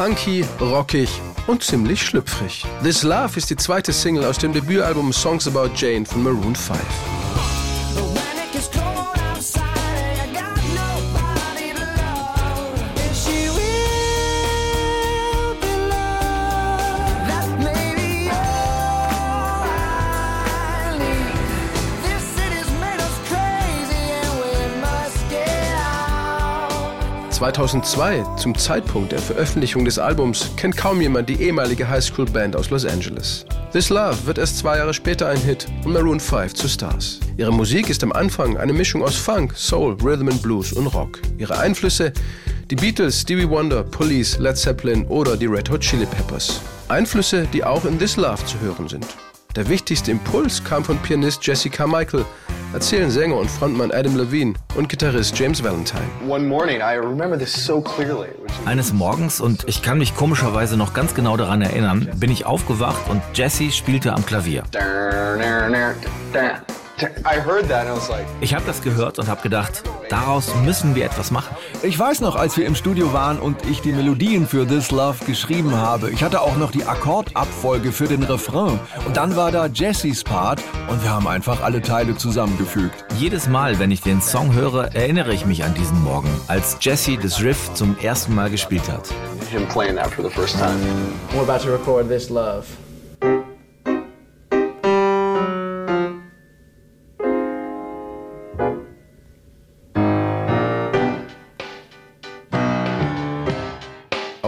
Funky, rockig und ziemlich schlüpfrig. This Love ist die zweite Single aus dem Debütalbum Songs About Jane von Maroon 5. ...2002, zum Zeitpunkt der Veröffentlichung des Albums, kennt kaum jemand die ehemalige Highschool-Band aus Los Angeles. This Love wird erst zwei Jahre später ein Hit und Maroon 5 zu Stars. Ihre Musik ist am Anfang eine Mischung aus Funk, Soul, Rhythm and Blues und Rock. Ihre Einflüsse die Beatles, Stevie Wonder, Police, Led Zeppelin oder die Red Hot Chili Peppers. Einflüsse, die auch in This Love zu hören sind. Der wichtigste Impuls kam von Pianist Jesse Carmichael, erzählen Sänger und Frontmann Adam Levine und Gitarrist James Valentine. Eines Morgens, und ich kann mich komischerweise noch ganz genau daran erinnern, bin ich aufgewacht und Jesse spielte am Klavier. Ich habe das gehört und habe gedacht, daraus müssen wir etwas machen. Ich weiß noch, als wir im Studio waren und ich die Melodien für This Love geschrieben habe. Ich hatte auch noch die Akkordabfolge für den Refrain. Und dann war da Jessys Part und wir haben einfach alle Teile zusammengefügt. Jedes Mal, wenn ich den Song höre, erinnere ich mich an diesen Morgen, als Jesse das Riff zum ersten Mal gespielt hat. Him playing that for the first time. We're about to record This Love.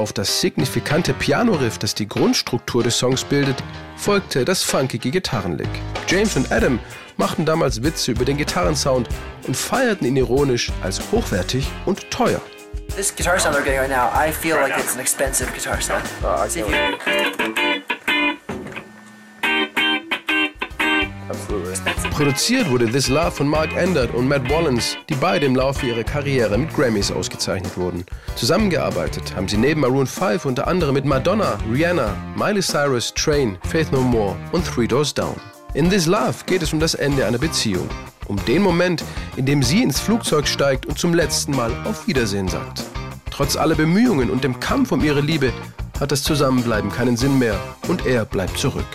Auf das signifikante Piano-Riff, das die Grundstruktur des Songs bildet, folgte das funkige Gitarrenlick. James und Adam machten damals Witze über den Gitarrensound und feierten ihn ironisch als hochwertig und teuer. This guitar sound they're getting right now, I feel like it's an expensive guitar sound. See if you- Produziert wurde This Love von Mark Endert und Matt Wallens, die beide im Laufe ihrer Karriere mit Grammys ausgezeichnet wurden. Zusammengearbeitet haben sie neben Maroon 5 unter anderem mit Madonna, Rihanna, Miley Cyrus, Train, Faith No More und Three Doors Down. In This Love geht es um das Ende einer Beziehung. Um den Moment, in dem sie ins Flugzeug steigt und zum letzten Mal auf Wiedersehen sagt. Trotz aller Bemühungen und dem Kampf um ihre Liebe hat das Zusammenbleiben keinen Sinn mehr und er bleibt zurück.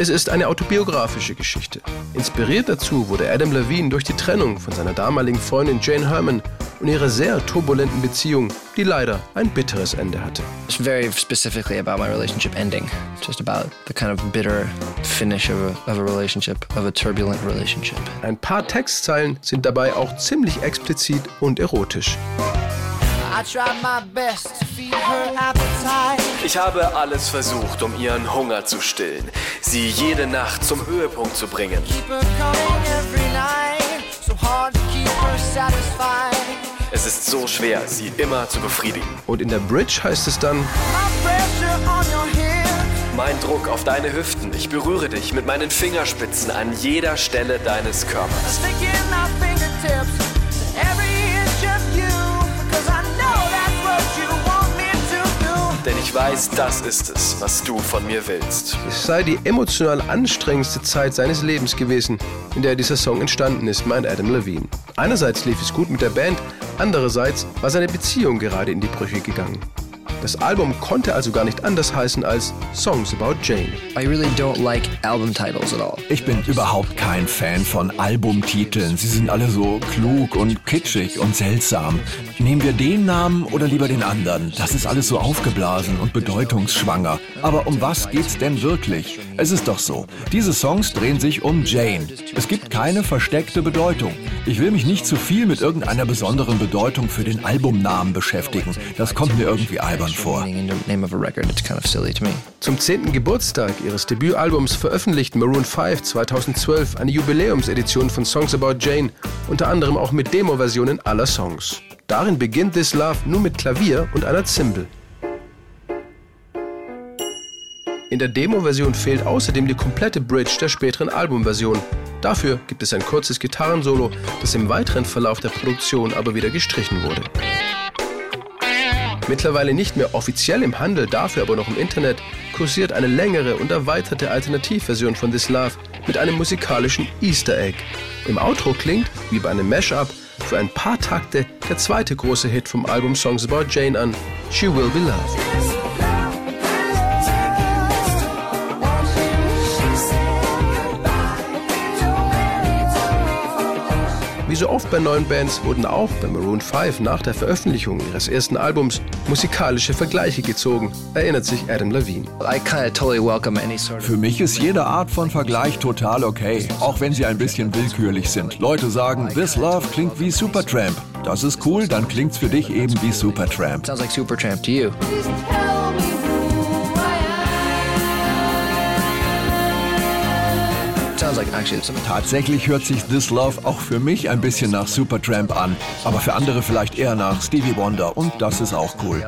Es ist eine autobiografische Geschichte. Inspiriert dazu wurde Adam Levine durch die Trennung von seiner damaligen Freundin Jane Herman und ihre sehr turbulenten Beziehung, die leider ein bitteres Ende hatte. It's very specifically about my relationship ending. Just about the kind of bitter finish of a, of a relationship, of a turbulent relationship. Ein paar Textzeilen sind dabei auch ziemlich explizit und erotisch. Ich habe alles versucht, um ihren Hunger zu stillen, sie jede Nacht zum Höhepunkt zu bringen. Keep her coming every night. So hard to keep her satisfied. Es ist so schwer, sie immer zu befriedigen. Und in der Bridge heißt es dann, My pressure on your hips. Mein Druck auf deine Hüften, ich berühre dich mit meinen Fingerspitzen an jeder Stelle deines Körpers. Weiß, das ist es, was du von mir willst. es sei die emotional anstrengendste Zeit seines Lebens gewesen, in der dieser Song entstanden ist, meint Adam Levine. Einerseits lief es gut mit der Band, andererseits war seine Beziehung gerade in die Brüche gegangen. Das Album konnte also gar nicht anders heißen als Songs About Jane. I really don't like album titles at all. Ich bin überhaupt kein Fan von Albumtiteln. Sie sind alle so klug und kitschig und seltsam. Nehmen wir den Namen oder lieber den anderen? Das ist alles so aufgeblasen und bedeutungsschwanger. Aber um was geht's denn wirklich? Es ist doch so. Diese Songs drehen sich um Jane. Es gibt keine versteckte Bedeutung. Ich will mich nicht zu viel mit irgendeiner besonderen Bedeutung für den Albumnamen beschäftigen. Das kommt mir irgendwie albern vor. Meaning in the name of a record, it's kind of silly to me. Zum 10. Geburtstag ihres Debütalbums veröffentlichten Maroon 5 2012 eine Jubiläumsedition von Songs About Jane, unter anderem auch mit Demo-Versionen aller Songs. Darin beginnt This Love nur mit Klavier und einer Zimbel. In der Demo-Version fehlt außerdem die komplette Bridge der späteren Albumversion. Dafür gibt es ein kurzes Gitarrensolo, das im weiteren Verlauf der Produktion aber wieder gestrichen wurde. Mittlerweile nicht mehr offiziell im Handel, dafür aber noch im Internet, kursiert eine längere und erweiterte Alternativversion von This Love mit einem musikalischen Easter Egg. Im Outro klingt, wie bei einem Mashup, für ein paar Takte der zweite große Hit vom Album Songs About Jane an, She Will Be Loved. So oft bei neuen Bands wurden auch bei Maroon 5 nach der Veröffentlichung ihres ersten Albums musikalische Vergleiche gezogen, erinnert sich Adam Levine. I kind of totally welcome any sort of. Für mich ist jede Art von Vergleich total okay, auch wenn sie ein bisschen willkürlich sind. Leute sagen, This Love klingt wie Supertramp. Das ist cool, dann klingt's für dich eben wie Supertramp. Sounds like Supertramp to you. Like actually it's Tatsächlich hört sich This Love auch für mich ein bisschen nach Supertramp an, aber für andere vielleicht eher nach Stevie Wonder und das ist auch cool.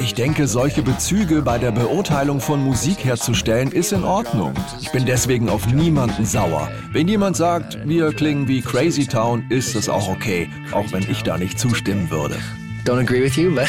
Ich denke, solche Bezüge bei der Beurteilung von Musik herzustellen, ist in Ordnung. Ich bin deswegen auf niemanden sauer. Wenn jemand sagt, wir klingen wie Crazy Town, ist das auch okay, auch wenn ich da nicht zustimmen würde. Don't agree with you, but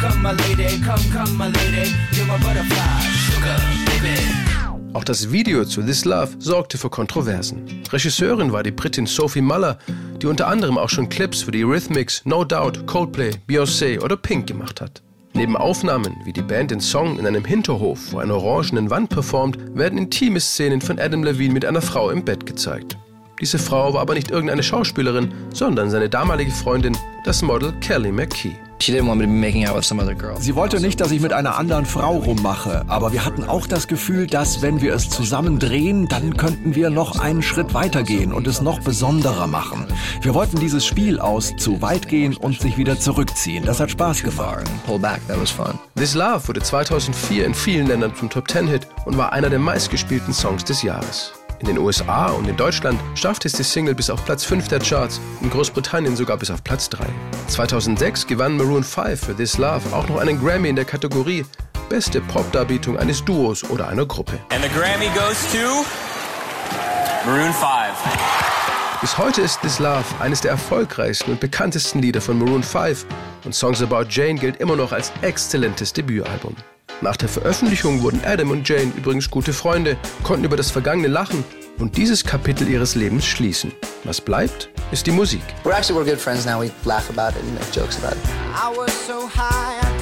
Come, my lady, come, come, my lady. You're my butterfly, sugar, baby. Auch das Video zu This Love sorgte für Kontroversen. Regisseurin war die Britin Sophie Muller, die unter anderem auch schon Clips für die Rhythmics, No Doubt, Coldplay, Beyoncé oder Pink gemacht hat. Neben Aufnahmen, wie die Band den Song in einem Hinterhof vor einer orangenen Wand performt, werden intime Szenen von Adam Levine mit einer Frau im Bett gezeigt. Diese Frau war aber nicht irgendeine Schauspielerin, sondern seine damalige Freundin, das Model Kelly McKee. She didn't want me to be making out with some other girl. Sie wollte nicht, dass ich mit einer anderen Frau rummache, aber wir hatten auch das Gefühl, dass wenn wir es zusammen drehen, dann könnten wir noch einen Schritt weitergehen und es noch besonderer machen. Wir wollten dieses Spiel aus zu weit gehen und sich wieder zurückziehen. Das hat Spaß gemacht. And pull back. That was fun. This Love wurde 2004 in vielen Ländern zum Top 10 Hit und war einer der meistgespielten Songs des Jahres. In den USA und in Deutschland schaffte es die Single bis auf Platz 5 der Charts, in Großbritannien sogar bis auf Platz 3. 2006 gewann Maroon 5 für This Love auch noch einen Grammy in der Kategorie Beste Popdarbietung eines Duos oder einer Gruppe. And the Grammy goes to Maroon 5. Bis heute ist This Love eines der erfolgreichsten und bekanntesten Lieder von Maroon 5 und Songs About Jane gilt immer noch als exzellentes Debütalbum. Nach der Veröffentlichung wurden Adam und Jane übrigens gute Freunde, konnten über das Vergangene lachen und dieses Kapitel ihres Lebens schließen. Was bleibt, ist die Musik. We're actually we're good friends now. We laugh about it and make jokes about it. I was so high, I